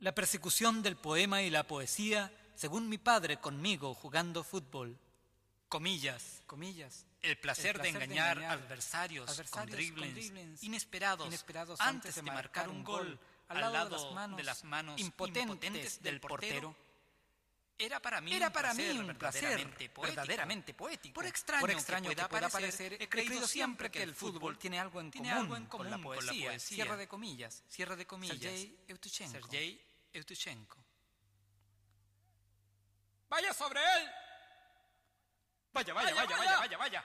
La persecución del poema y la poesía, según mi padre conmigo jugando fútbol. Comillas, comillas. El placer, de, engañar adversarios, con driblings, inesperados, antes de marcar un gol al lado, de, las manos, impotentes, del portero. Era para mí, Era para un, placer mí un placer verdaderamente poético. Por extraño, que, pueda parecer, he creído siempre que el fútbol tiene algo en, común, algo en común con, la poesía. Cierre de comillas. Cierre de comillas. Sergei Eutuchenko. Sergei Eutuchenko. ¡Vaya sobre él! Vaya, vaya, vaya, vaya, vaya, vaya.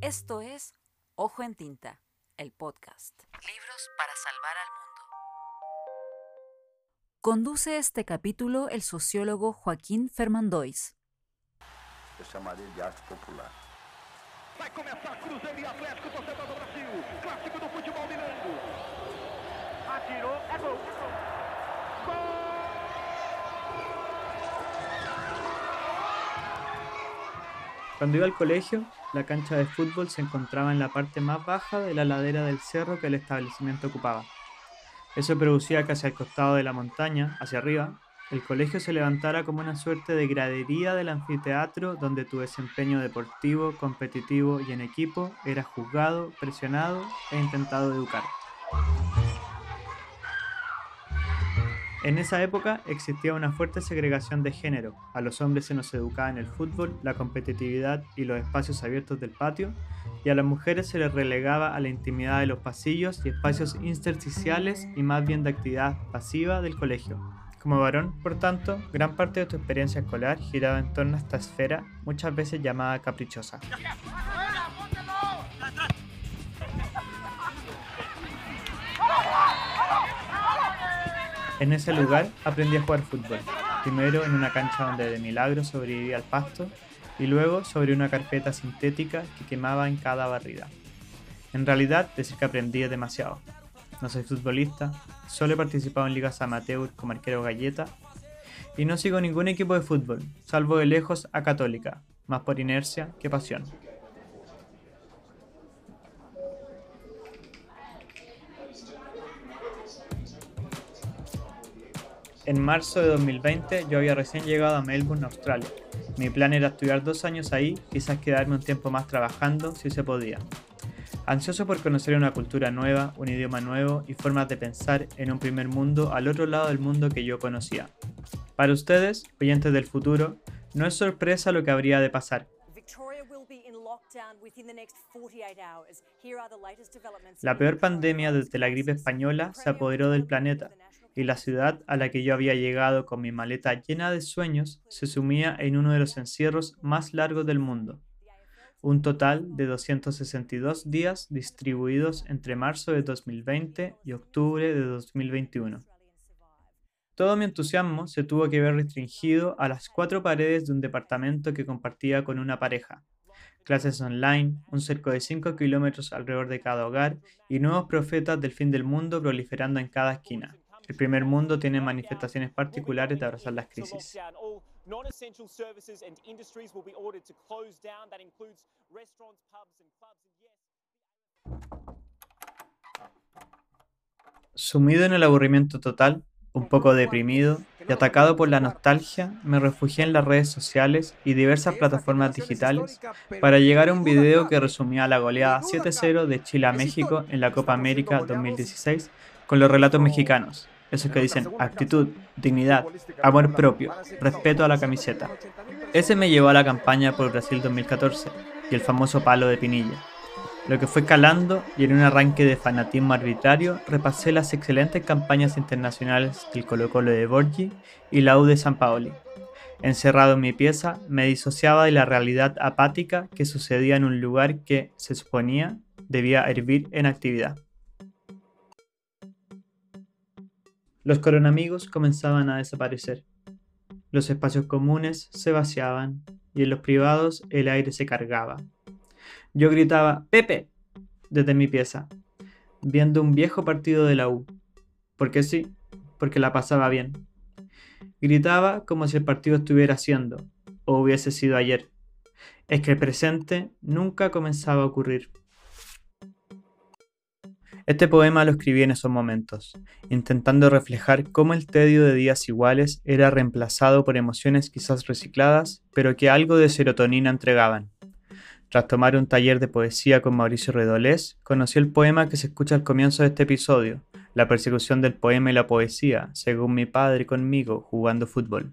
Esto es Ojo en Tinta, el podcast. Libros para salvar al mundo. Conduce este capítulo el sociólogo Joaquín Fermandois. Eu chamaria de arte popular. Vai começar Cruzeiro e Atlético, torcedor do Brasil. Clássico do futebol mineiro. Atirou, é. Gol! Cuando iba al colegio, la cancha de fútbol se encontraba en la parte más baja de la ladera del cerro que el establecimiento ocupaba. Eso producía que hacia el costado de la montaña, hacia arriba, el colegio se levantara como una suerte de gradería del anfiteatro donde tu desempeño deportivo, competitivo y en equipo era juzgado, presionado e intentado educar. En esa época existía una fuerte segregación de género. A los hombres se nos educaba en el fútbol, la competitividad y los espacios abiertos del patio, y a las mujeres se les relegaba a la intimidad de los pasillos y espacios intersticiales y más bien de actividad pasiva del colegio. Como varón, por tanto, gran parte de tu experiencia escolar giraba en torno a esta esfera, muchas veces llamada caprichosa. En ese lugar aprendí a jugar fútbol, primero en una cancha donde de milagro sobrevivía al pasto y luego sobre una carpeta sintética que quemaba en cada barrida. En realidad, decir que aprendí demasiado. No soy futbolista, solo he participado en ligas amateur como arquero galleta y no sigo ningún equipo de fútbol, salvo de lejos a Católica, más por inercia que pasión. En marzo de 2020 yo había recién llegado a Melbourne, Australia. Mi plan era estudiar dos años ahí, quizás quedarme un tiempo más trabajando si se podía. Ansioso por conocer una cultura nueva, un idioma nuevo y formas de pensar en un primer mundo al otro lado del mundo que yo conocía. Para ustedes, oyentes del futuro, no es sorpresa lo que habría de pasar. La peor pandemia desde la gripe española se apoderó del planeta y la ciudad a la que yo había llegado con mi maleta llena de sueños se sumía en uno de los encierros más largos del mundo. Un total de 262 días distribuidos entre marzo de 2020 y octubre de 2021. Todo mi entusiasmo se tuvo que ver restringido a las cuatro paredes de un departamento que compartía con una pareja. Clases online, un cerco de 5 kilómetros alrededor de cada hogar y nuevos profetas del fin del mundo proliferando en cada esquina. El primer mundo tiene manifestaciones particulares de abrazar las crisis. Sumido en el aburrimiento total, un poco deprimido y atacado por la nostalgia, me refugié en las redes sociales y diversas plataformas digitales para llegar a un video que resumía la goleada 7-0 de Chile a México en la Copa América 2016 con los relatos mexicanos, esos que dicen actitud, dignidad, amor propio, respeto a la camiseta. Ese me llevó a la campaña por Brasil 2014 y el famoso palo de Pinilla. Lo que fue calando y en un arranque de fanatismo arbitrario repasé las excelentes campañas internacionales del Colo Colo de Borgi y la U de San Paoli. Encerrado en mi pieza, me disociaba de la realidad apática que sucedía en un lugar que, se suponía, debía hervir en actividad. Los coronamigos comenzaban a desaparecer. Los espacios comunes se vaciaban y en los privados el aire se cargaba. Yo gritaba Pepe desde mi pieza, viendo un viejo partido de la U. Porque sí, porque la pasaba bien. Gritaba como si el partido estuviera haciendo, o hubiese sido ayer. Es que el presente nunca comenzaba a ocurrir. Este poema lo escribí en esos momentos, intentando reflejar cómo el tedio de días iguales era reemplazado por emociones quizás recicladas, pero que algo de serotonina entregaban. Tras tomar un taller de poesía con Mauricio Redolés, conocí el poema que se escucha al comienzo de este episodio, La persecución del poema y la poesía, según mi padre conmigo jugando fútbol.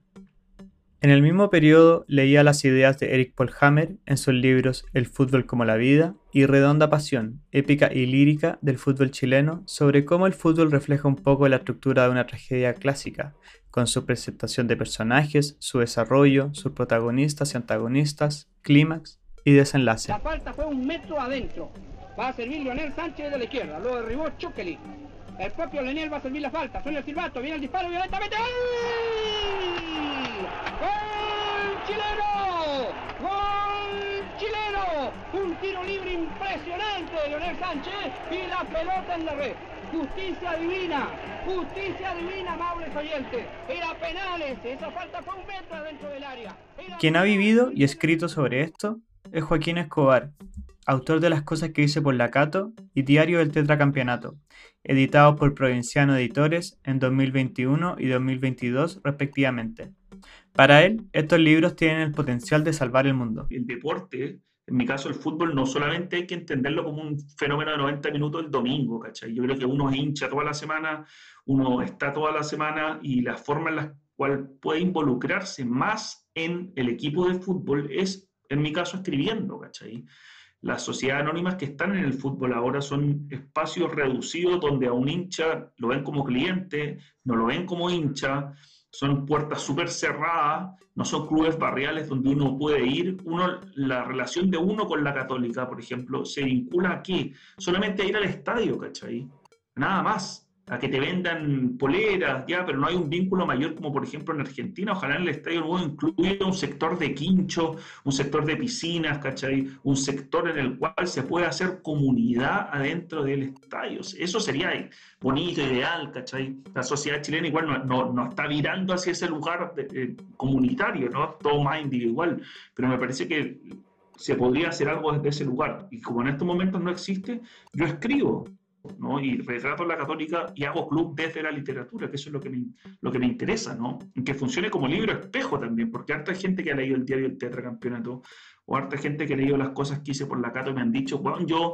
En el mismo periodo leía las ideas de Eric Polhammer en sus libros El fútbol como la vida y Redonda Pasión, épica y lírica del fútbol chileno, sobre cómo el fútbol refleja un poco la estructura de una tragedia clásica, con su presentación de personajes, su desarrollo, sus protagonistas y antagonistas, clímax y desenlace. La falta fue un metro adentro. Va a servir Leonel Sánchez de la izquierda, lo derribó Chukeli. El propio Leonel va a servir la falta. Suena el silbato, viene el disparo violentamente. ¡Gol chileno! ¡Gol chileno! Un tiro libre impresionante de Leonel Sánchez y la pelota en la red. Justicia divina, justicia divina, amables oyentes. Era penales, esa falta fue un metro adentro del área. Quien ha vivido y escrito sobre esto es Joaquín Escobar, autor de Las cosas que hice por la Cato y Diario del Tetracampeonato, editados por Provinciano Editores en 2021 y 2022 respectivamente. Para él, estos libros tienen el potencial de salvar el mundo. El deporte, en mi caso el fútbol, no solamente hay que entenderlo como un fenómeno de 90 minutos el domingo, ¿cachai? Yo creo que uno es hincha toda la semana, uno está toda la semana y la forma en la cual puede involucrarse más en el equipo de fútbol es, en mi caso, escribiendo, ¿cachai? Las sociedades anónimas que están en el fútbol ahora son espacios reducidos donde a un hincha lo ven como cliente, no lo ven como hincha, son puertas súper cerradas, no son clubes barriales donde uno puede ir. Uno, la relación de uno con la católica, por ejemplo, se vincula aquí, solamente ir al estadio, ¿cachai? Nada más a que te vendan poleras, ya, pero no hay un vínculo mayor como por ejemplo en Argentina. Ojalá en el Estadio Nuevo incluya un sector de quincho, un sector de piscinas, ¿cachai? Un sector en el cual se puede hacer comunidad adentro del estadio. Eso sería bonito, ideal, ¿cachai? La sociedad chilena igual no, no, está virando hacia ese lugar eh, comunitario, ¿no? Todo más individual, pero me parece que se podría hacer algo desde ese lugar. Y como en estos momentos no existe, yo escribo, ¿no? Y retrato la católica y hago club desde la literatura, que eso es lo que me, lo que me interesa, ¿no? Que funcione como libro espejo también, porque harta gente que ha leído el diario del Tetracampeonato, o harta gente que ha leído las cosas que hice por la Cato me han dicho, bueno, yo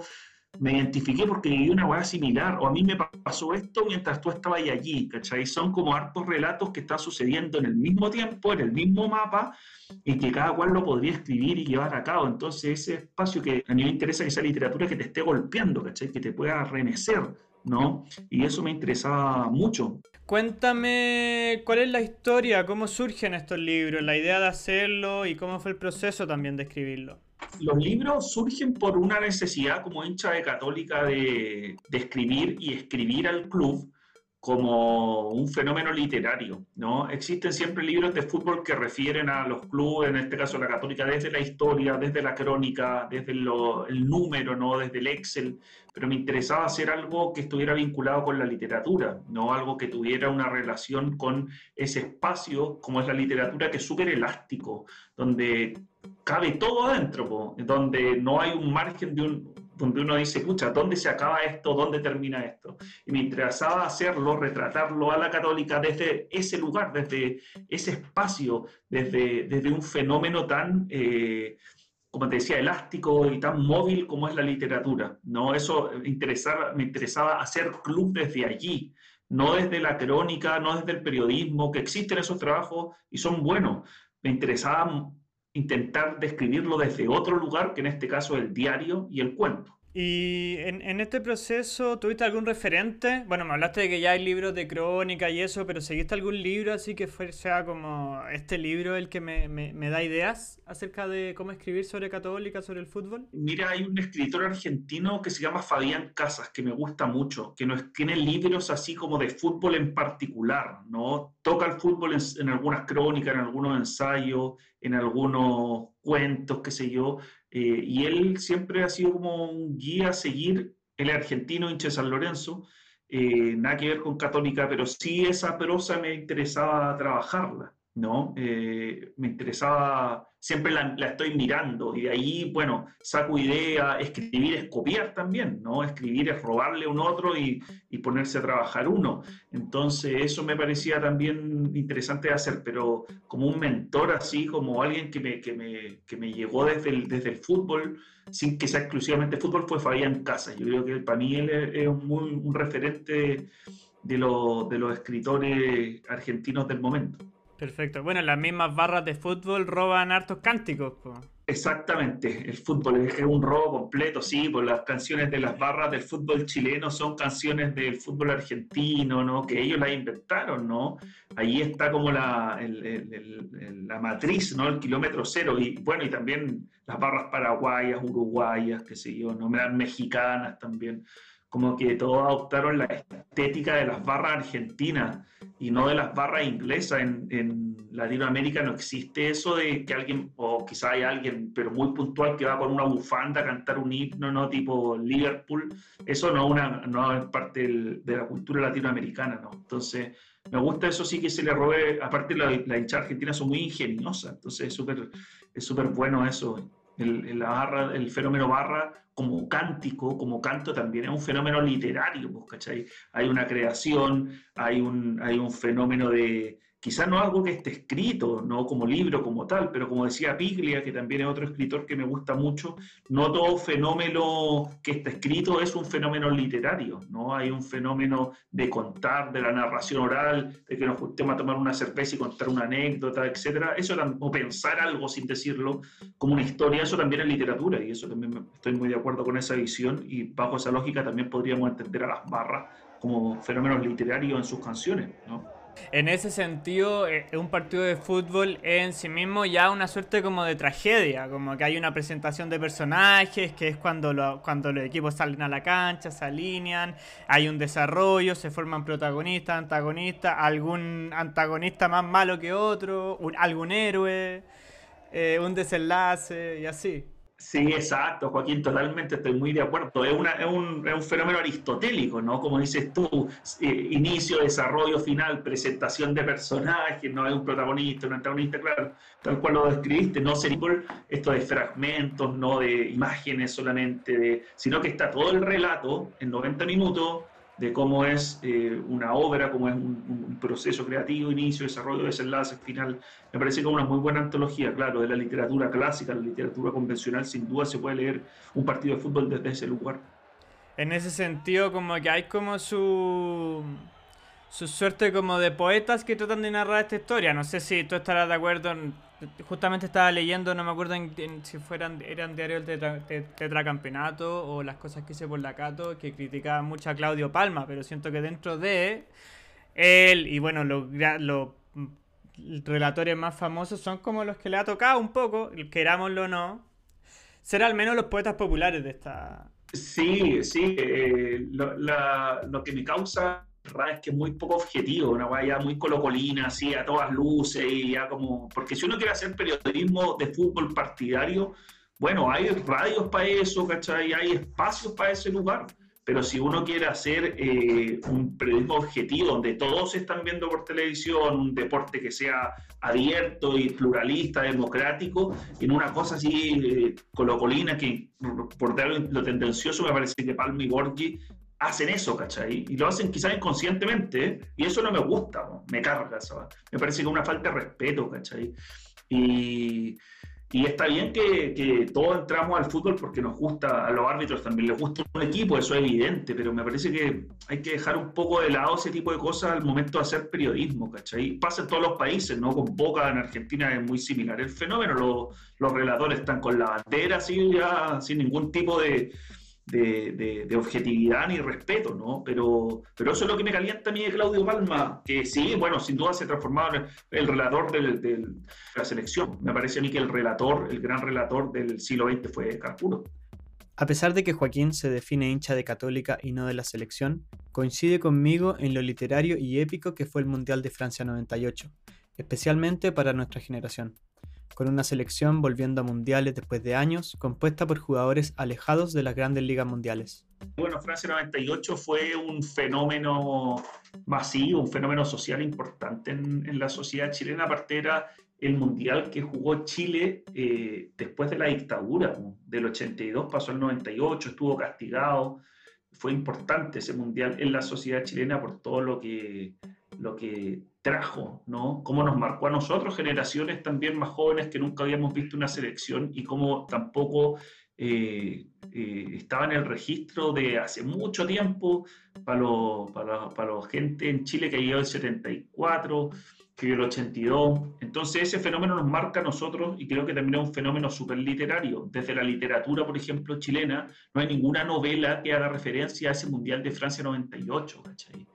me identifiqué porque viví una hueá similar, o a mí me pasó esto mientras tú estabas allí, ¿cachai? Son como hartos relatos que están sucediendo en el mismo tiempo, en el mismo mapa, y que cada cual lo podría escribir y llevar a cabo. Entonces, ese espacio que a mí me interesa que sea literatura que te esté golpeando, ¿cachai? Que te pueda remecer, ¿no? Y eso me interesaba mucho. Cuéntame cuál es la historia, cómo surgen estos libros, la idea de hacerlo y cómo fue el proceso también de escribirlo los libros surgen por una necesidad como hincha de católica de, escribir y escribir al club como un fenómeno literario, ¿no? Existen siempre libros de fútbol que refieren a los clubes, en este caso la católica, desde la historia, desde la crónica, desde el número, ¿no? Desde el Excel, pero me interesaba hacer algo que estuviera vinculado con la literatura, ¿no? Algo que tuviera una relación con ese espacio, como es la literatura, que es súper elástico, donde cabe todo adentro, donde no hay un margen de un, donde uno dice, pucha, ¿dónde se acaba esto? ¿Dónde termina esto? Y me interesaba hacerlo, retratarlo a la católica desde ese lugar, desde ese espacio, desde, desde un fenómeno tan, eh, como te decía, elástico y tan móvil como es la literatura. ¿no? Eso interesaba, me interesaba hacer club desde allí, no desde la crónica, no desde el periodismo, que existen esos trabajos y son buenos. Me interesaba intentar describirlo desde otro lugar, que en este caso el diario y el cuento. Y en, este proceso, ¿tuviste algún referente? Bueno, me hablaste de que ya hay libros de crónica y eso, pero ¿seguiste algún libro así que sea como este libro el que me, me, da ideas acerca de cómo escribir sobre católica, sobre el fútbol? Mira, hay un escritor argentino que se llama Fabián Casas, que me gusta mucho, que nos tiene libros así como de fútbol en particular, ¿no? Toca el fútbol en, en algunas crónicas, en algunos ensayos, en algunos cuentos, qué sé yo, eh, y él siempre ha sido como un guía a seguir, el argentino hincha San Lorenzo, eh, nada que ver con católica, pero sí esa prosa me interesaba trabajarla, ¿no? Eh, me interesaba, siempre la, estoy mirando y de ahí, bueno, saco idea, escribir es copiar también, ¿no? Escribir es robarle a un otro y, y, ponerse a trabajar uno. Entonces, eso me parecía también interesante de hacer, pero como un mentor así, como alguien que me, que me, que me llegó desde el, desde el fútbol, sin que sea exclusivamente fútbol, fue Fabián Casas. Yo creo que para mí él es, un, referente de, lo, de los escritores argentinos del momento. Perfecto. Bueno, las mismas barras de fútbol roban hartos cánticos. Exactamente, el fútbol es un robo completo, sí, pues las canciones de las barras del fútbol chileno son canciones del fútbol argentino, ¿no? Que ellos las inventaron, ¿no? Ahí está como la, la matriz, ¿no? El kilómetro cero, y bueno, y también las barras paraguayas, uruguayas, qué sé yo, ¿no? Mexicanas también como que todos adoptaron la estética de las barras argentinas y no de las barras inglesas. En, en, Latinoamérica no existe eso de que alguien, o quizá hay alguien, pero muy puntual, que va con una bufanda a cantar un himno, ¿no? Tipo Liverpool. Eso no, una, es parte de la cultura latinoamericana, ¿no? Entonces, me gusta eso sí que se le robe, aparte la, la hinchada argentina son muy ingeniosas, entonces es súper es súper bueno eso el, la barra, el fenómeno barra como cántico, como canto, también es un fenómeno literario, pues. Hay una creación, hay un, hay un fenómeno de, quizás no algo que esté escrito, no como libro, como tal, pero como decía Piglia, que también es otro escritor que me gusta mucho, no todo fenómeno que está escrito es un fenómeno literario, ¿no? Hay un fenómeno de contar, de la narración oral, de que nos juntemos a tomar una cerveza y contar una anécdota, etcétera. Eso, o pensar algo sin decirlo, como una historia, eso también es literatura, y eso también estoy muy de acuerdo con esa visión, y bajo esa lógica también podríamos entender a las barras como fenómenos literarios en sus canciones, ¿no? En ese sentido, eh, un partido de fútbol es en sí mismo ya una suerte como de tragedia, como que hay una presentación de personajes, que es cuando, cuando los equipos salen a la cancha, se alinean, hay un desarrollo, se forman protagonistas, antagonistas, algún antagonista más malo que otro, algún héroe, eh, un desenlace y así. Sí, exacto, Joaquín, totalmente estoy muy de acuerdo. Es, una, es, un, es un, fenómeno aristotélico, ¿no? Como dices tú, eh, inicio, desarrollo, final, presentación de personajes, no hay un protagonista, un antagonista, claro, tal cual lo describiste, no sería esto de fragmentos, no de imágenes solamente, de, sino que está todo el relato en 90 minutos de cómo es eh, una obra, cómo es un, proceso creativo, inicio, desarrollo, desenlace, final. Me parece como una muy buena antología, claro, de la literatura clásica, la literatura convencional, sin duda se puede leer un partido de fútbol desde ese lugar. En ese sentido, como que hay como su su suerte como de poetas que tratan de narrar esta historia. No sé si tú estarás de acuerdo. Justamente estaba leyendo, no me acuerdo si fueran eran diarios del tetracampeonato o las cosas que hice por la Cato, que criticaban mucho a Claudio Palma, pero siento que dentro de él y bueno, los, los relatores más famosos son como los que le ha tocado un poco, querámoslo o no, ser al menos los poetas populares de esta... Sí, sí, eh, lo que me causa es que es muy poco objetivo, una guaya muy colocolina, así a todas luces, y ya como. Porque si uno quiere hacer periodismo de fútbol partidario, bueno, hay radios para eso, ¿cachai? Hay espacios para ese lugar. Pero si uno quiere hacer eh, un periodismo objetivo, donde todos se están viendo por televisión, un deporte que sea abierto y pluralista, democrático, en una cosa así eh, colocolina, que por dar lo tendencioso me parece que Palma y Borgi hacen eso, ¿cachai? Y lo hacen quizás inconscientemente, y eso no me gusta, me carga, ¿sabes? Me parece que es una falta de respeto, ¿cachai? Y, y está bien que, que, todos entramos al fútbol porque nos gusta, a los árbitros también les gusta un equipo, eso es evidente, pero me parece que hay que dejar un poco de lado ese tipo de cosas al momento de hacer periodismo, ¿cachai? Pasa en todos los países, ¿no? Con Boca en Argentina es muy similar el fenómeno, los, los relatores están con la bandera así ya, sin ningún tipo de de, objetividad ni respeto, ¿no? Pero, pero eso es lo que me calienta a mí de Claudio Palma, que sí, bueno, sin duda se ha transformado en el relator de la selección. Me parece a mí que el relator, el gran relator del siglo XX fue Carpuro. A pesar de que Joaquín se define hincha de Católica y no de la selección, coincide conmigo en lo literario y épico que fue el Mundial de Francia 98, especialmente para nuestra generación. Con una selección volviendo a mundiales después de años, compuesta por jugadores alejados de las grandes ligas mundiales. Bueno, Francia 98 fue un fenómeno masivo, un fenómeno social importante en, la sociedad chilena, aparte era el mundial que jugó Chile eh, después de la dictadura, del 82 pasó al 98, estuvo castigado, fue importante ese mundial en la sociedad chilena por todo lo que, lo que trajo, ¿no? Cómo nos marcó a nosotros, generaciones también más jóvenes que nunca habíamos visto una selección y cómo tampoco eh, eh, estaba en el registro de hace mucho tiempo para los para, para gente en Chile que llegó el 74, que el 82. Entonces ese fenómeno nos marca a nosotros y creo que también es un fenómeno súper literario. Desde la literatura, por ejemplo, chilena, no hay ninguna novela que haga referencia a ese Mundial de Francia 98, ¿cachai?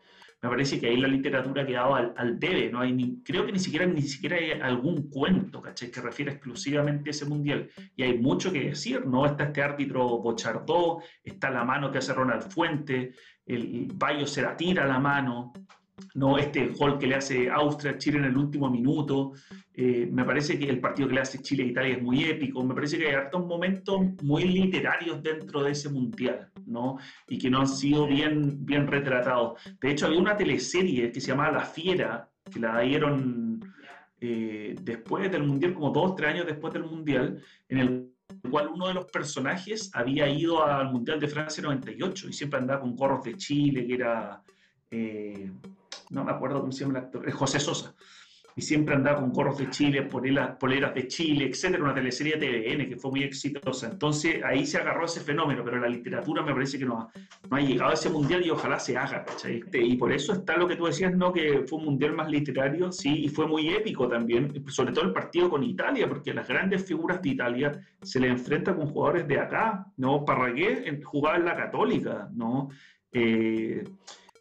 Me parece que ahí la literatura ha quedado al, al debe, no hay ni, creo que ni siquiera, ni siquiera hay algún cuento, ¿cachai? Que refiere exclusivamente a ese mundial. Y hay mucho que decir, ¿no? Está este árbitro Bochardó, está la mano que hace Ronald Fuente, el Bayo se la tira la mano, ¿no? Este gol que le hace Austria a Chile en el último minuto. Eh, me parece que el partido que le hace Chile a Italia es muy épico. Me parece que hay hartos momentos muy literarios dentro de ese mundial, ¿no? Y que no han sido bien, bien retratados. De hecho, había una teleserie que se llamaba La Fiera, que la dieron eh, después del mundial, como dos, tres años después del mundial, en el cual uno de los personajes había ido al Mundial de Francia 98 y siempre andaba con gorros de Chile, que era eh, no me acuerdo cómo se llama el actor, José Sosa. Y siempre andaba con gorros de Chile, poleras, poleras de Chile, etcétera, una teleserie TVN que fue muy exitosa. Entonces ahí se agarró ese fenómeno, pero la literatura me parece que no ha, no ha llegado a ese mundial y ojalá se haga, ¿cachai? Este, y por eso está lo que tú decías, ¿no? Que fue un mundial más literario, sí, y fue muy épico también, sobre todo el partido con Italia, porque las grandes figuras de Italia se le enfrenta con jugadores de acá, ¿no? Parragué jugaba en la Católica, ¿no? Eh,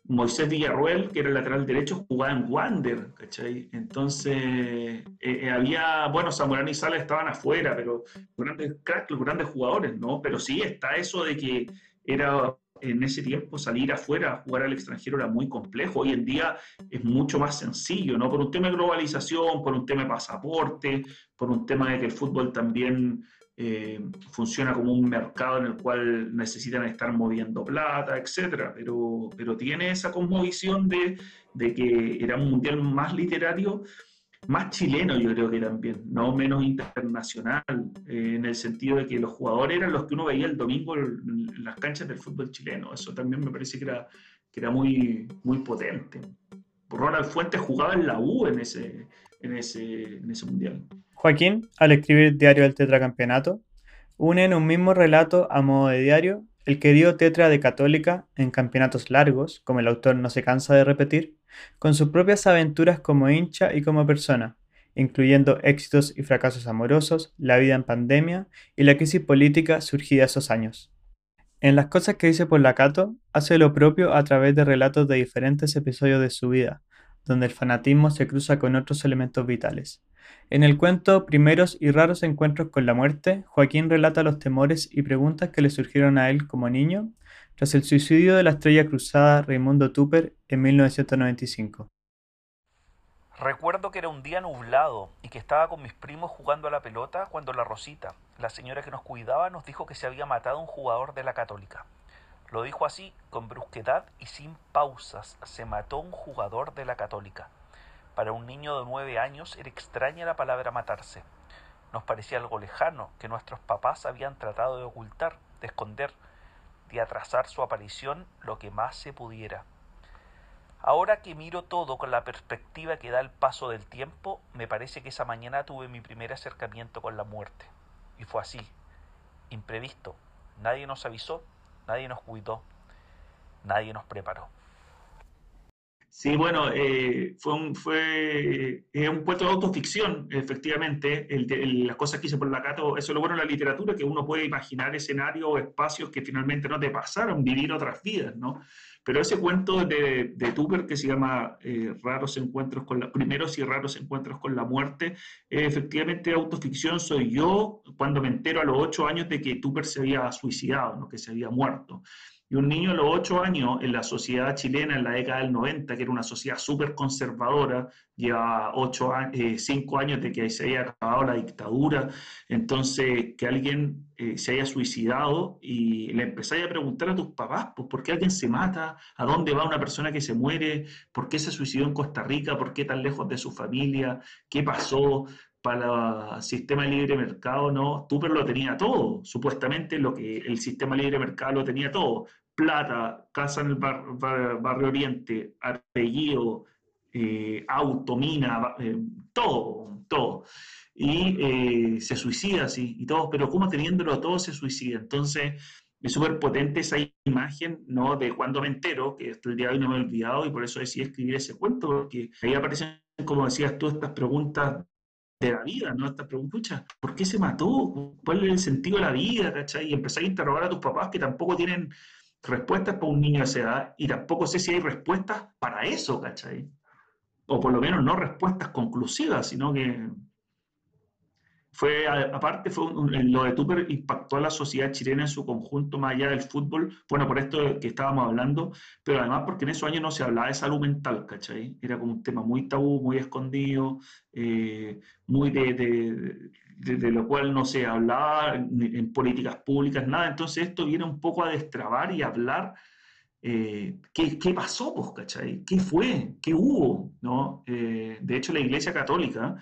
Moisés Villarruel, que era el lateral derecho, jugaba en Wander, ¿cachai? Entonces, eh, eh, había, bueno, Zamorano y Sala estaban afuera, pero grandes cracks, los grandes jugadores, ¿no? Pero sí está eso de que era en ese tiempo salir afuera a jugar al extranjero era muy complejo. Hoy en día es mucho más sencillo, ¿no? Por un tema de globalización, por un tema de pasaporte, por un tema de que el fútbol también eh, funciona como un mercado en el cual necesitan estar moviendo plata, etcétera, pero, pero tiene esa cosmovisión de, de que era un mundial más literario, más chileno yo creo que también, no menos internacional, eh, en el sentido de que los jugadores eran los que uno veía el domingo en, las canchas del fútbol chileno, eso también me parece que era, que era muy, muy potente. Ronald Fuentes jugaba en la U en ese, en ese, en ese mundial. Joaquín, al escribir Diario del Tetracampeonato, une en un mismo relato a modo de diario el querido tetra de Católica en campeonatos largos, como el autor no se cansa de repetir, con sus propias aventuras como hincha y como persona, incluyendo éxitos y fracasos amorosos, la vida en pandemia y la crisis política surgida esos años. En las cosas que dice por la Cato, hace lo propio a través de relatos de diferentes episodios de su vida, donde el fanatismo se cruza con otros elementos vitales, en el cuento Primeros y raros encuentros con la muerte, Joaquín relata los temores y preguntas que le surgieron a él como niño tras el suicidio de la estrella cruzada Raimundo Tupper en 1995. Recuerdo que era un día nublado y que estaba con mis primos jugando a la pelota cuando la Rosita, la señora que nos cuidaba, nos dijo que se había matado un jugador de la Católica. Lo dijo así, con brusquedad y sin pausas. Se mató un jugador de la Católica. Para un niño de nueve años era extraña la palabra matarse. Nos parecía algo lejano que nuestros papás habían tratado de ocultar, de esconder, de atrasar su aparición lo que más se pudiera. Ahora que miro todo con la perspectiva que da el paso del tiempo, me parece que esa mañana tuve mi primer acercamiento con la muerte. Y fue así, imprevisto. Nadie nos avisó, nadie nos cuidó, nadie nos preparó. Sí, bueno, eh, fue, un, fue un puesto de autoficción, efectivamente. Las cosas que hice por la Cato, eso es lo bueno de la literatura, que uno puede imaginar escenarios o espacios que finalmente no te pasaron, vivir otras vidas, ¿no? Pero ese cuento de, Tupper que se llama eh, Raros Encuentros con la, Primeros y Raros Encuentros con la Muerte, efectivamente autoficción soy yo cuando me entero a los ocho años de que Tupper se había suicidado, ¿no? que se había muerto. Y un niño a los ocho años en la sociedad chilena en la década del 90, que era una sociedad súper conservadora, lleva ocho, eh, cinco años de que se haya acabado la dictadura, entonces que alguien eh, se haya suicidado y le empezáis a preguntar a tus papás, pues, ¿por qué alguien se mata? ¿A dónde va una persona que se muere? ¿Por qué se suicidó en Costa Rica? ¿Por qué tan lejos de su familia? ¿Qué pasó? para el sistema de libre mercado, no, Tupper lo tenía todo, supuestamente lo que el sistema de libre mercado lo tenía todo, plata, casa en el barrio oriente, apellido, eh, auto, mina, eh, todo, todo. Y eh, se suicida, sí, y todo, pero como teniéndolo todo se suicida. Entonces, es súper potente esa imagen, ¿no? De cuando me entero, que hasta el día de hoy no me he olvidado, y por eso decidí escribir ese cuento, porque ahí aparecen, como decías tú, estas preguntas de la vida, ¿no? Esta pregunta, ¿por qué se mató? ¿Cuál es el sentido de la vida? ¿cachai? Y empezar a interrogar a tus papás que tampoco tienen respuestas para un niño de esa edad y tampoco sé si hay respuestas para eso, ¿cachai? O por lo menos no respuestas conclusivas, sino que fue, aparte, fue lo de Tupper impactó a la sociedad chilena en su conjunto, más allá del fútbol, bueno, por esto que estábamos hablando, pero además porque en esos años no se hablaba de salud mental, ¿cachai? Era como un tema muy tabú, muy escondido, eh, muy de, de, lo cual no se hablaba en, políticas públicas, nada. Entonces esto viene un poco a destrabar y hablar eh, ¿qué, ¿qué, pasó, pues, ¿cachai? ¿Qué fue? ¿Qué hubo? ¿no? Eh, de hecho, la Iglesia Católica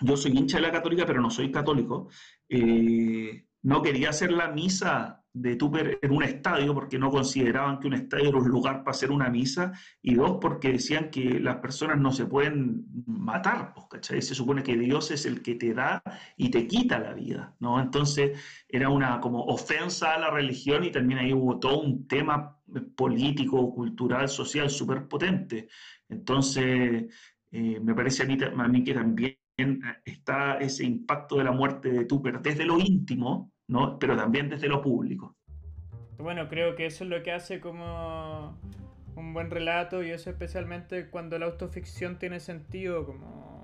yo soy hincha de la católica, pero no soy católico, eh, no quería hacer la misa de Tupper en un estadio porque no consideraban que un estadio era un lugar para hacer una misa, y dos, porque decían que las personas no se pueden matar, pues, ¿cachai? Se supone que Dios es el que te da y te quita la vida, ¿no? Entonces era una como ofensa a la religión y también ahí hubo todo un tema político, cultural, social súper potente. Entonces, eh, me parece a mí, a mí que también está ese impacto de la muerte de Tupper desde lo íntimo, ¿no? pero también desde lo público. Bueno, creo que eso es lo que hace como un buen relato y eso especialmente cuando la autoficción tiene sentido, como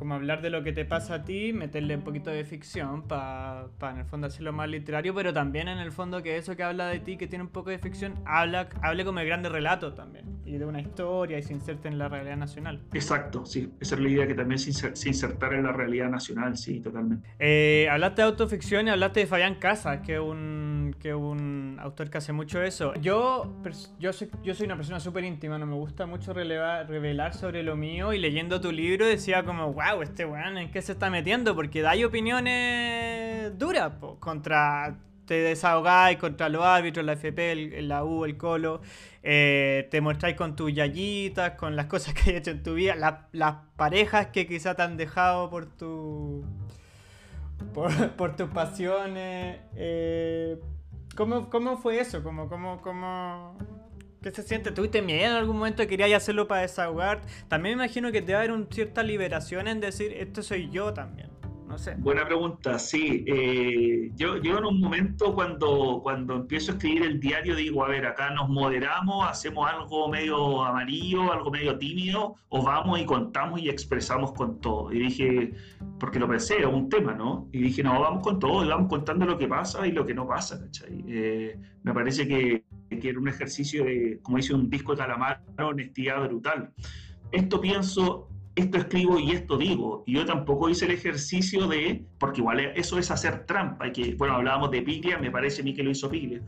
como hablar de lo que te pasa a ti, meterle un poquito de ficción para en el fondo hacerlo más literario, pero también en el fondo que eso que habla de ti, que tiene un poco de ficción, habla, hable como el grande relato también, y de una historia y se inserte en la realidad nacional. Exacto, sí, esa es la idea que también se, insertar en la realidad nacional, sí, totalmente. Eh, hablaste de autoficción y hablaste de Fabián Casas, que es un, que un autor que hace mucho eso. Yo, yo, soy, yo soy una persona súper íntima, no me gusta mucho revelar sobre lo mío, y leyendo tu libro decía como, wow, este weón, ¿en qué se está metiendo? Porque dais opiniones duras, contra te desahogáis contra los árbitros, la FP, la U, el Colo, eh, te mostráis con tus yayitas, con las cosas que hay hecho en tu vida, las parejas que quizá te han dejado por tu por, tus pasiones. Eh, ¿cómo, ¿Cómo fue eso? ¿Cómo, cómo, cómo, ¿Qué se siente? ¿Tuviste miedo en algún momento? ¿Querías hacerlo para desahogar? También me imagino que te haber una cierta liberación en decir, esto soy yo también. No sé. Buena pregunta, sí. Eh, yo, yo en un momento cuando, cuando empiezo a escribir el diario digo, a ver, acá nos moderamos, hacemos algo medio amarillo, algo medio tímido, o vamos y contamos y expresamos con todo. Y dije, porque lo pensé, era un tema, ¿no? Y dije, no, vamos con todo y vamos contando lo que pasa y lo que no pasa, ¿cachai? Eh, me parece que que era un ejercicio de, como dice un disco de calamar, honestidad brutal. Esto pienso, esto escribo y esto digo. Y yo tampoco hice el ejercicio de, porque igual eso es hacer trampa, y que, bueno, hablábamos de Piglia, me parece a mí que lo hizo Piglia,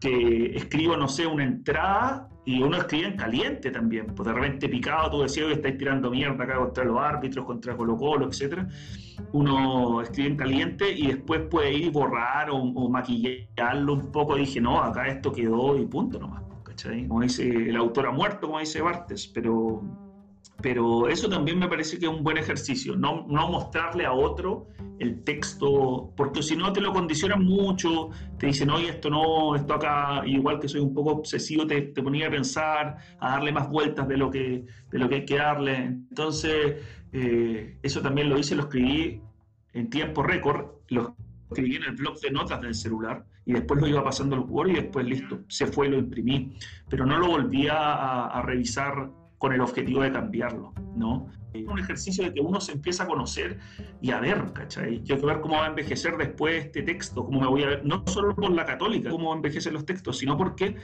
que escribo, no sé, una entrada y uno escribe en caliente también, pues de repente picado, tú decías que estáis tirando mierda acá contra los árbitros, contra Colo Colo, etc. Uno escribe en caliente y después puede ir y borrar o, maquillarlo un poco. dije, no, acá esto quedó y punto nomás, ¿cachai? Como dice, el autor ha muerto, como dice Bartes, pero pero eso también me parece que es un buen ejercicio, no, no mostrarle a otro el texto, porque si no te lo condicionan mucho, te dicen, oye, esto no, esto acá, igual que soy un poco obsesivo, te, te ponía a pensar, a darle más vueltas de lo que, de lo que hay que darle. Entonces, eh, eso también lo hice, lo escribí en tiempo récord, lo escribí en el blog de notas del celular y después lo iba pasando al Word y después listo, se fue lo imprimí, pero no lo volví a, a revisar con el objetivo de cambiarlo. ¿no? Es un ejercicio de que uno se empieza a conocer y a ver, ¿cachai? Quiero ver cómo va a envejecer después este texto, cómo me voy a ver, no solo por la católica, cómo envejecen los textos, sino porque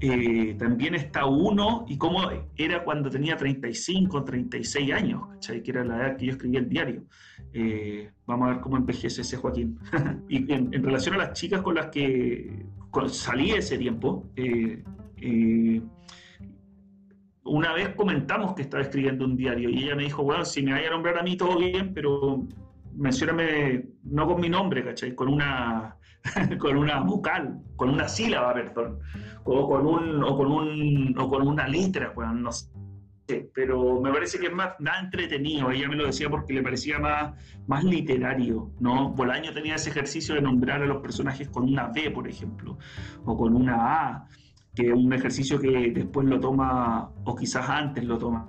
eh, también está uno y cómo era cuando tenía 35, 36 años, ¿cachai? Que era la edad que yo escribía el diario. Eh, vamos a ver cómo envejece ese Joaquín. y en, relación a las chicas con las que salí ese tiempo, eh, una vez comentamos que estaba escribiendo un diario y ella me dijo, bueno, si me vaya a nombrar a mí todo bien, pero mencióname no con mi nombre, ¿cachai? Con una, con una vocal, con una sílaba, perdón, o con, un, o con, un, o con una letra, bueno, no sé. Pero me parece que es más nada entretenido, ella me lo decía porque le parecía más, más literario, ¿no? Bolaño tenía ese ejercicio de nombrar a los personajes con una B, por ejemplo, o con una A que es un ejercicio que después lo toma, o quizás antes lo toma,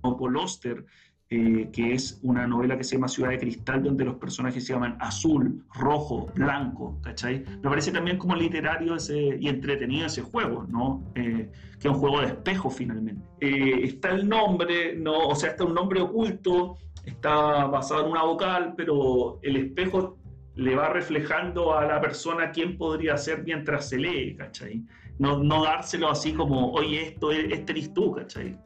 o Paul Oster, eh, que es una novela que se llama Ciudad de Cristal, donde los personajes se llaman azul, rojo, blanco, ¿cachai? Me parece también como literario ese, y entretenido ese juego, ¿no? Eh, que es un juego de espejo finalmente. Eh, está el nombre, ¿no? O sea, está un nombre oculto, está basado en una vocal, pero el espejo le va reflejando a la persona quién podría ser mientras se lee, ¿cachai? no, no dárselo así como, oye, esto es, este eres tú, ¿cachai?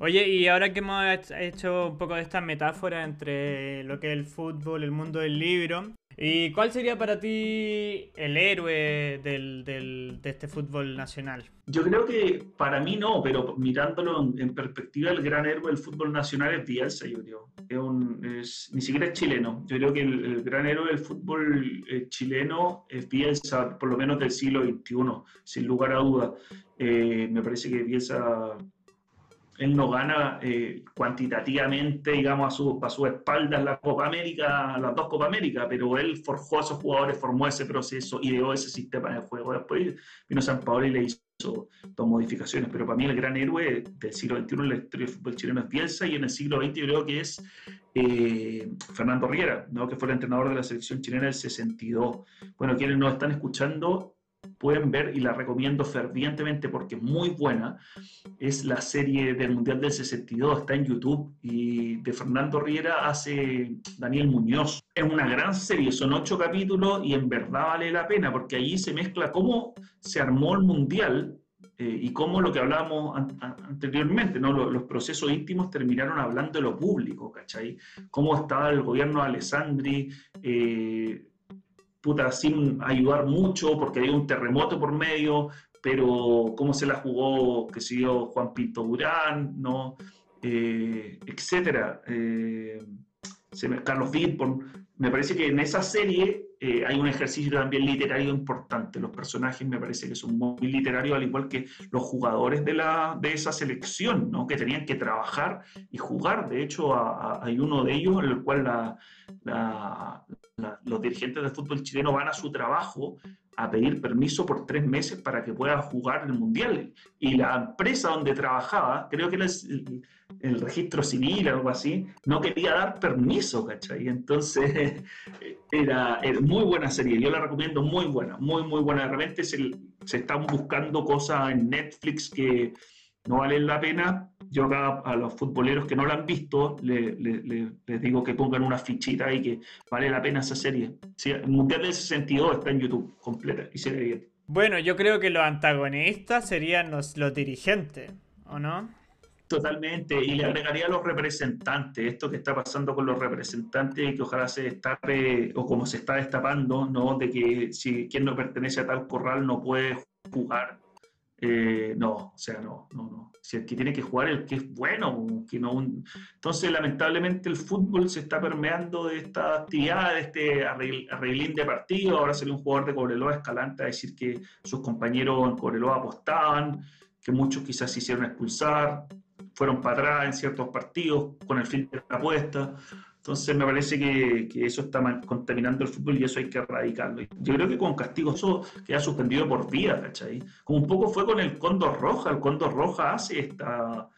Oye, y ahora que hemos hecho un poco de esta metáfora entre lo que es el fútbol, el mundo del libro, ¿Y cuál sería para ti el héroe del, del, de este fútbol nacional? Yo creo que para mí no, pero mirándolo en, perspectiva, el gran héroe del fútbol nacional es Bielsa, yo creo. Es un, es, ni siquiera es chileno. Yo creo que el, gran héroe del fútbol eh, chileno es Bielsa, por lo menos del siglo XXI, sin lugar a duda. Eh, me parece que Bielsa él no gana eh, cuantitativamente, digamos, a su, a su espaldas la Copa América, las dos Copa América, pero él forjó a esos jugadores, formó ese proceso, ideó ese sistema de juego. Después vino San Paolo y le hizo dos modificaciones, pero para mí el gran héroe del siglo XXI en la historia del fútbol chileno es Bielsa y en el siglo XX creo que es eh, Fernando Riera, ¿no? que fue el entrenador de la selección chilena del 62. Bueno, quienes nos están escuchando, pueden ver y la recomiendo fervientemente porque es muy buena. Es la serie del Mundial del 62, está en YouTube y de Fernando Riera hace Daniel Muñoz. Es una gran serie, son ocho capítulos y en verdad vale la pena porque allí se mezcla cómo se armó el Mundial eh, y cómo lo que hablábamos anteriormente, ¿no? Los, procesos íntimos terminaron hablando de lo público, ¿cachai? Cómo estaba el gobierno de Alessandri. Eh, puta, sin ayudar mucho, porque hay un terremoto por medio, pero cómo se la jugó, que siguió Juan Pinto Durán, ¿no? Eh, etcétera. Eh, Carlos Vilpon. Me parece que en esa serie eh, hay un ejercicio también literario importante. Los personajes me parece que son muy literarios, al igual que los jugadores de, la, de esa selección, ¿no? que tenían que trabajar y jugar. De hecho, hay uno de ellos en el cual la, los dirigentes del fútbol chileno van a su trabajo a pedir permiso por tres meses para que pueda jugar el Mundial. Y la empresa donde trabajaba, creo que era el, registro civil algo así, no quería dar permiso, ¿cachai? Entonces, era, muy buena serie, yo la recomiendo muy buena, muy, muy buena. De repente se, se están buscando cosas en Netflix que no valen la pena. Yo acá a los futboleros que no la han visto les digo que pongan una fichita y que vale la pena esa serie. el Mundial del 62 está en YouTube completa y se ve bien. Bueno, yo creo que los antagonistas serían los, dirigentes, ¿o no? Totalmente, y le agregaría a los representantes, esto que está pasando con los representantes, que ojalá se destape, o como se está destapando, ¿no? De que si quien no pertenece a tal corral no puede jugar eh, no, o sea, no, no, no. Si el que tiene que jugar el que es bueno, que no entonces lamentablemente el fútbol se está permeando de esta actividad, de este arreglín de partido. Ahora salió un jugador de Cobreloa Escalante a decir que sus compañeros en Cobreloa apostaban, que muchos quizás se hicieron expulsar, fueron para atrás en ciertos partidos con el fin de la apuesta. Entonces me parece que, eso está contaminando el fútbol y eso hay que erradicarlo. Yo creo que con castigo eso queda suspendido por vida, ¿cachai? Como un poco fue con el Cóndor Roja, el Cóndor Roja hace esta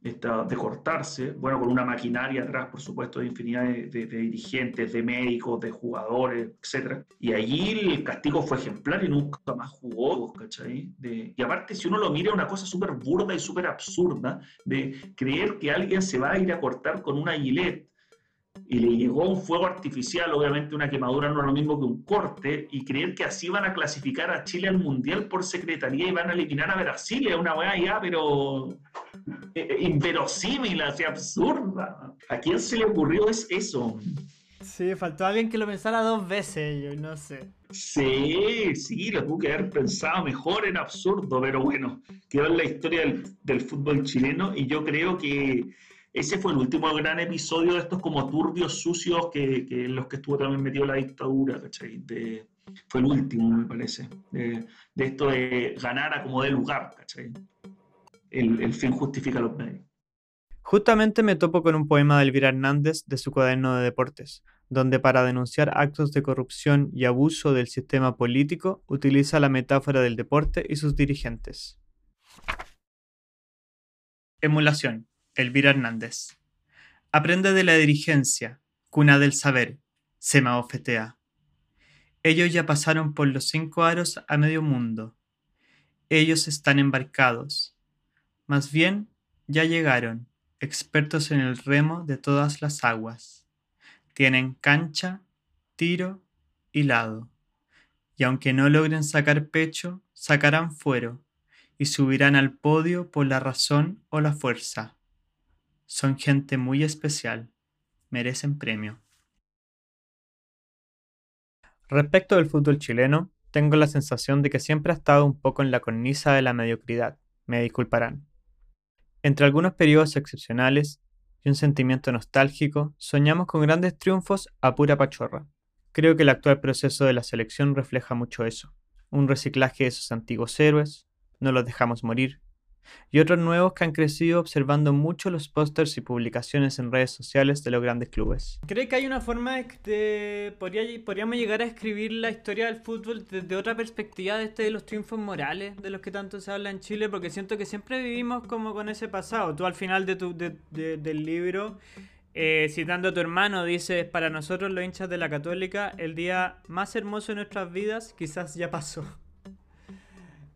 de cortarse, bueno, con una maquinaria atrás, por supuesto, de infinidad de, dirigentes, de médicos, de jugadores, etc. Y allí el castigo fue ejemplar y nunca más jugó, ¿cachai? y aparte, si uno lo mira, una cosa súper burda y súper absurda de creer que alguien se va a ir a cortar con una gilet y le llegó un fuego artificial, obviamente una quemadura no es lo mismo que un corte, y creer que así van a clasificar a Chile al Mundial por secretaría y van a eliminar a Brasil es una weá ya, pero eh, eh, inverosímil, así absurda. ¿A quién se le ocurrió es eso? Sí, faltó alguien que lo pensara dos veces, yo no sé. Sí, sí, lo tuve que haber pensado mejor, era absurdo, pero bueno, quedó en la historia del, del fútbol chileno y yo creo que ese fue el último gran episodio de estos como turbios sucios que, en los que estuvo también metido la dictadura, ¿cachai? fue el último, me parece, de, esto de ganar a como de lugar, ¿cachai? El, el, fin justifica los medios. Justamente me topo con un poema de Elvira Hernández de su cuaderno de deportes, donde para denunciar actos de corrupción y abuso del sistema político utiliza la metáfora del deporte y sus dirigentes. Emulación. Elvira Hernández. Aprende de la dirigencia, cuna del saber, se maofetea. Ellos ya pasaron por los cinco aros a medio mundo. Ellos están embarcados. Más bien, ya llegaron, expertos en el remo de todas las aguas. Tienen cancha, tiro y lado. Y aunque no logren sacar pecho, sacarán fuero y subirán al podio por la razón o la fuerza. Son gente muy especial. Merecen premio. Respecto del fútbol chileno, tengo la sensación de que siempre ha estado un poco en la cornisa de la mediocridad, me disculparán. Entre algunos periodos excepcionales y un sentimiento nostálgico, soñamos con grandes triunfos a pura pachorra. Creo que el actual proceso de la selección refleja mucho eso. Un reciclaje de esos antiguos héroes, no los dejamos morir, y otros nuevos que han crecido observando mucho los pósters y publicaciones en redes sociales de los grandes clubes. ¿Cree que hay una forma de... podríamos llegar a escribir la historia del fútbol desde otra perspectiva de este de los triunfos morales de los que tanto se habla en Chile? Porque siento que siempre vivimos como con ese pasado. Tú al final de tu, del libro... Eh, citando a tu hermano, dices, para nosotros los hinchas de la católica, el día más hermoso de nuestras vidas quizás ya pasó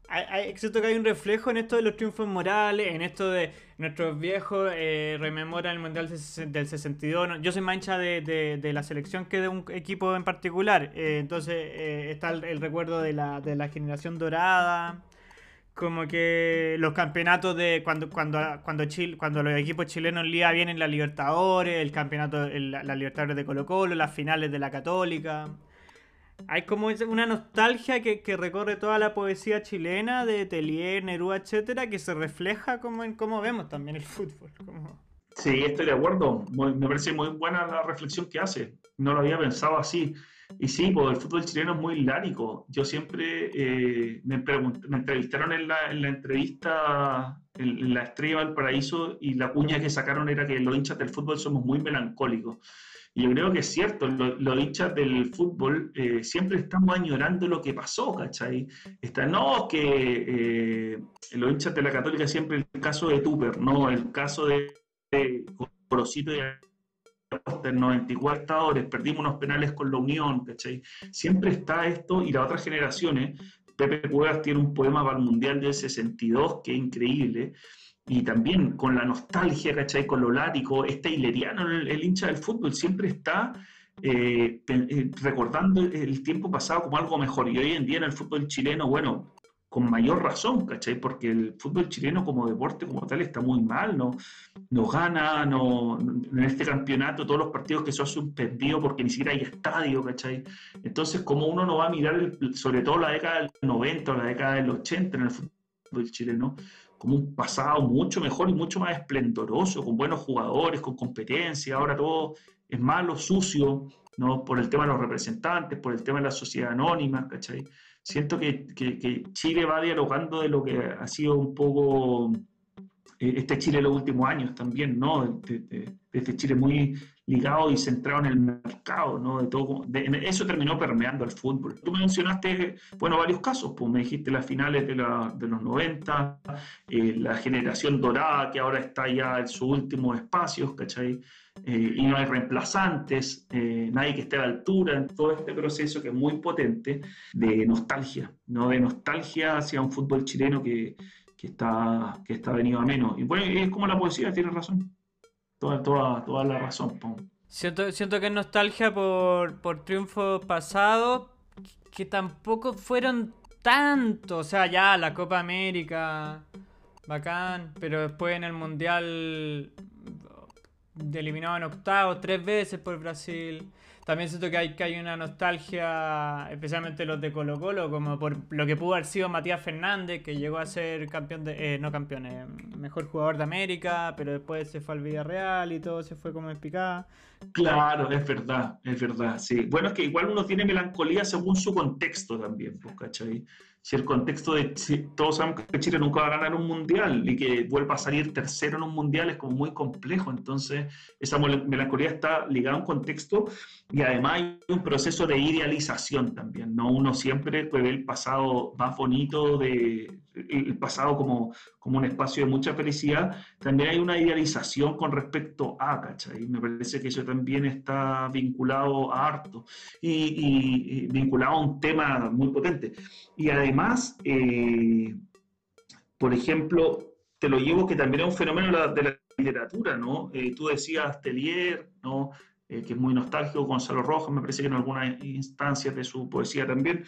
hay, que hay un reflejo en esto de los triunfos morales, en esto de nuestros viejos eh, rememoran el Mundial del 62. Yo soy mancha de, de, la selección que de un equipo en particular. Eh, entonces eh, está el, recuerdo de la, de la generación dorada. Como que los campeonatos de cuando cuando cuando Chile, cuando los equipos chilenos liga bien en la Libertadores, el campeonato la, la Libertadores de Colo Colo, las finales de la Católica hay como una nostalgia que, recorre toda la poesía chilena de Telier, Neruda, etcétera, que se refleja como en cómo vemos también el fútbol. Sí, estoy de acuerdo. me parece muy buena la reflexión que hace. No lo había pensado así. Y sí, pues el fútbol chileno es muy hilárico. Yo siempre eh, me, me, entrevistaron en la, en la entrevista en, la Estrella del Paraíso y la cuña que sacaron era que los hinchas del fútbol somos muy melancólicos. Y yo creo que es cierto, los hinchas del fútbol eh, siempre estamos añorando lo que pasó, ¿cachai? Está, no, que eh, los hinchas de la Católica siempre el caso de Tupper, ¿no? El caso de, de Corosito y de 94 horas, perdimos unos penales con la Unión, ¿cachai? Siempre está esto y las otras generaciones, Pepe Cuevas tiene un poema para el Mundial del 62 que es increíble, y también con la nostalgia, ¿cachai? Con lo lático, este hileriano, el, hincha del fútbol, siempre está eh, eh, recordando el tiempo pasado como algo mejor. Y hoy en día en el fútbol chileno, bueno, con mayor razón, ¿cachai? Porque el fútbol chileno como deporte, como tal, está muy mal, no, no gana, no, en este campeonato todos los partidos que se han suspendido porque ni siquiera hay estadio, ¿cachai? Entonces, como uno no va a mirar, sobre todo la década del 90 o la década del 80 en el fútbol chileno, como un pasado mucho mejor y mucho más esplendoroso, con buenos jugadores, con competencia. Ahora todo es malo, sucio, ¿no? por el tema de los representantes, por el tema de la sociedad anónima, ¿cachai? Siento que, que, Chile va dialogando de lo que ha sido un poco eh, este Chile en los últimos años también, ¿no? De, este Chile muy ligado y centrado en el mercado, ¿no? De todo, eso terminó permeando el fútbol. Tú mencionaste, bueno, varios casos, pues me dijiste las finales de, los 90, eh, la generación dorada que ahora está ya en sus últimos espacios, ¿cachai? Eh, y no hay reemplazantes, eh, nadie que esté a la altura en todo este proceso que es muy potente de nostalgia, ¿no? De nostalgia hacia un fútbol chileno que, que está, que está venido a menos. Y bueno, es como la poesía, tiene razón toda, toda, toda la razón. Siento, siento que es nostalgia por, por triunfos pasados que tampoco fueron tanto. O sea, ya la Copa América, bacán, pero después en el Mundial eliminado en octavos tres veces por Brasil. También siento que hay, que hay una nostalgia, especialmente los de Colo Colo, como por lo que pudo haber sido Matías Fernández, que llegó a ser campeón de, eh, no campeón, eh, mejor jugador de América, pero después se fue al Villarreal y todo se fue como en picada. Claro, es verdad, es verdad, sí. Bueno, es que igual uno tiene melancolía según su contexto también, pues, ¿cachai? Si el contexto de todos sabemos que Chile nunca va a ganar un mundial y que vuelva a salir tercero en un mundial es como muy complejo. Entonces, esa melancolía está ligada a un contexto y además hay un proceso de idealización también. ¿no? Uno siempre ve el pasado más bonito, de, el pasado como, como un espacio de mucha felicidad. También hay una idealización con respecto a, ¿cachai? Me parece que eso también está vinculado a harto y, y vinculado a un tema muy potente. Y además, eh, por ejemplo, te lo llevo que también es un fenómeno de la, literatura, ¿no? Eh, tú decías Telier, ¿no? Eh, que es muy nostálgico, Gonzalo Rojas, me parece que en algunas instancias de su poesía también.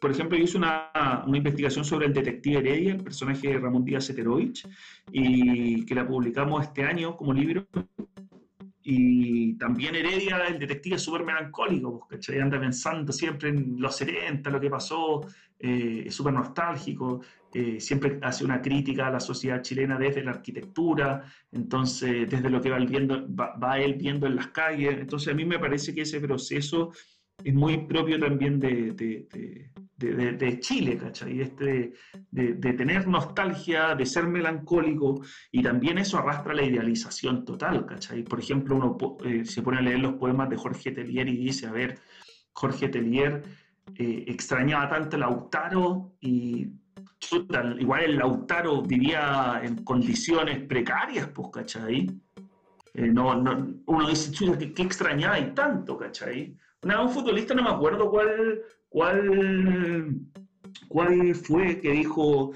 Por ejemplo, yo hice una, una, investigación sobre el detective Heredia, el personaje de Ramón Díaz Eterovich, y que la publicamos este año como libro, y también Heredia, el detective, es súper melancólico, porque anda pensando siempre en los 70, lo que pasó, eh, es súper nostálgico, eh, siempre hace una crítica a la sociedad chilena desde la arquitectura, entonces desde lo que va viendo, va él viendo en las calles. Entonces a mí me parece que ese proceso es muy propio también de, de, Chile, ¿cachai? Este de, tener nostalgia, de ser melancólico, y también eso arrastra la idealización total, ¿cachai? Por ejemplo, uno eh, se pone a leer los poemas de Jorge Tellier y dice, a ver, Jorge Tellier eh, extrañaba tanto el Lautaro y igual el Lautaro vivía en condiciones precarias, pues, ¿cachai? Eh, no, uno dice, chuta, ¿qué, ¿qué, extrañaba y tanto, ¿cachai? Un futbolista, no me acuerdo cuál, cuál, cuál fue que dijo,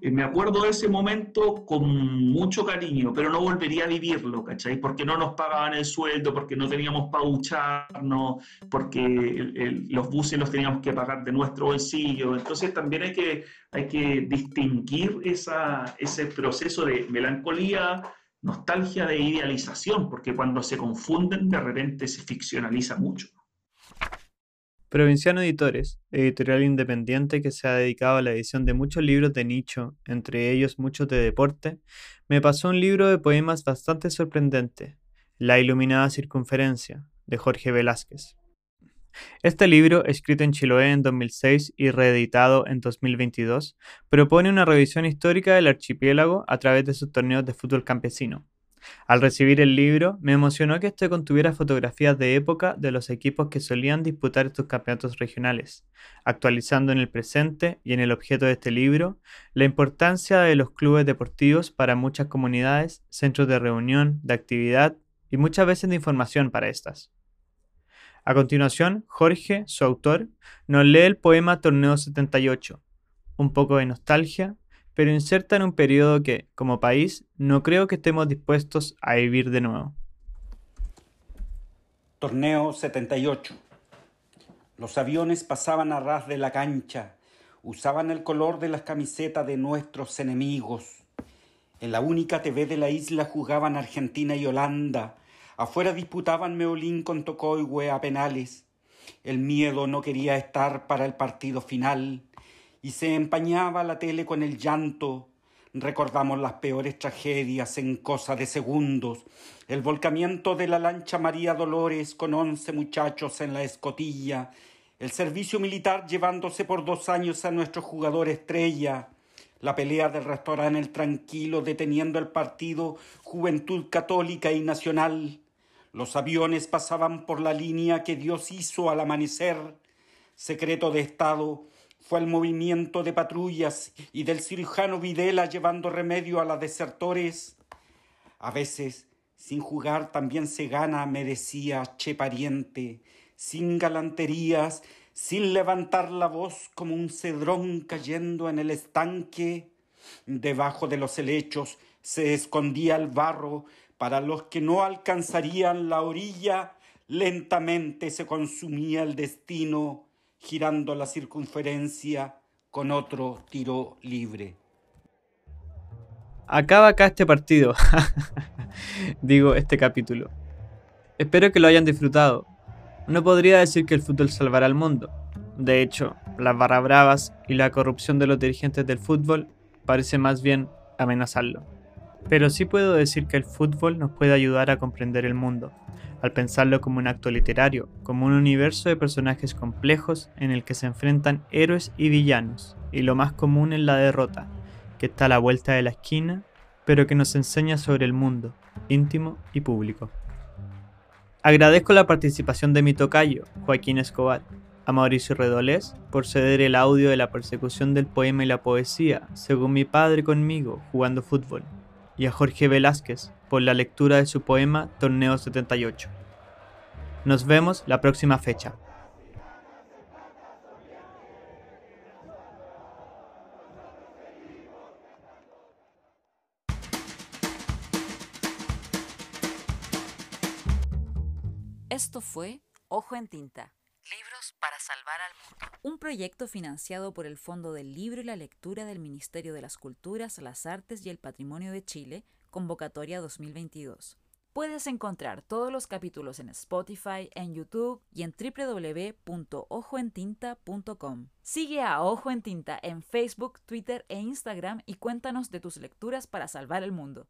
eh, me acuerdo de ese momento con mucho cariño, pero no volvería a vivirlo, ¿cachai? Porque no nos pagaban el sueldo, porque no teníamos para ducharnos, porque los buses los teníamos que pagar de nuestro bolsillo. Entonces también hay que, hay que distinguir ese proceso de melancolía, nostalgia de idealización, porque cuando se confunden de repente se ficcionaliza mucho. Provinciano Editores, editorial independiente que se ha dedicado a la edición de muchos libros de nicho, entre ellos muchos de deporte, me pasó un libro de poemas bastante sorprendente, La Iluminada Circunferencia, de Jorge Velázquez. Este libro, escrito en Chiloé en 2006 y reeditado en 2022, propone una revisión histórica del archipiélago a través de sus torneos de fútbol campesino, al recibir el libro, me emocionó que este contuviera fotografías de época de los equipos que solían disputar estos campeonatos regionales, actualizando en el presente y en el objeto de este libro la importancia de los clubes deportivos para muchas comunidades, centros de reunión, de actividad y muchas veces de información para estas. A continuación, Jorge, su autor, nos lee el poema Torneo 78, un poco de nostalgia pero inserta en un periodo que, como país, no creo que estemos dispuestos a vivir de nuevo. Torneo 78. Los aviones pasaban a ras de la cancha, usaban el color de las camisetas de nuestros enemigos. En la única TV de la isla jugaban Argentina y Holanda. Afuera disputaban Meolín con Tocoigüe a penales. El miedo no quería estar para el partido final y se empañaba la tele con el llanto. Recordamos las peores tragedias en cosa de segundos. El volcamiento de la lancha María Dolores con once muchachos en la escotilla. El servicio militar llevándose por dos años a nuestro jugador estrella. La pelea del restaurante El Tranquilo deteniendo el partido Juventud Católica y Nacional. Los aviones pasaban por la línea que Dios hizo al amanecer. Secreto de Estado fue el movimiento de patrullas y del cirujano Videla llevando remedio a las desertores. A veces, sin jugar también se gana, me decía, che pariente, sin galanterías, sin levantar la voz como un cedrón cayendo en el estanque. Debajo de los helechos se escondía el barro para los que no alcanzarían la orilla, lentamente se consumía el destino, girando la circunferencia con otro tiro libre. Acaba acá este partido. Digo, este capítulo. Espero que lo hayan disfrutado. No podría decir que el fútbol salvará al mundo. De hecho, las barra bravas y la corrupción de los dirigentes del fútbol parece más bien amenazarlo. Pero sí puedo decir que el fútbol nos puede ayudar a comprender el mundo, al pensarlo como un acto literario, como un universo de personajes complejos en el que se enfrentan héroes y villanos, y lo más común es la derrota, que está a la vuelta de la esquina, pero que nos enseña sobre el mundo, íntimo y público. Agradezco la participación de mi tocayo, Joaquín Escobar, a Mauricio Redolés por ceder el audio de la persecución del poema y la poesía, según mi padre conmigo, jugando fútbol, y a Jorge Velázquez por la lectura de su poema Torneo 78. Nos vemos la próxima fecha. Esto fue Ojo en Tinta. Libros para salvar al mundo. Un proyecto financiado por el Fondo del Libro y la Lectura del Ministerio de las Culturas, las Artes y el Patrimonio de Chile, convocatoria 2022. Puedes encontrar todos los capítulos en Spotify, en YouTube y en www.ojoentinta.com. Sigue a Ojo en Tinta en Facebook, Twitter e Instagram y cuéntanos de tus lecturas para salvar el mundo.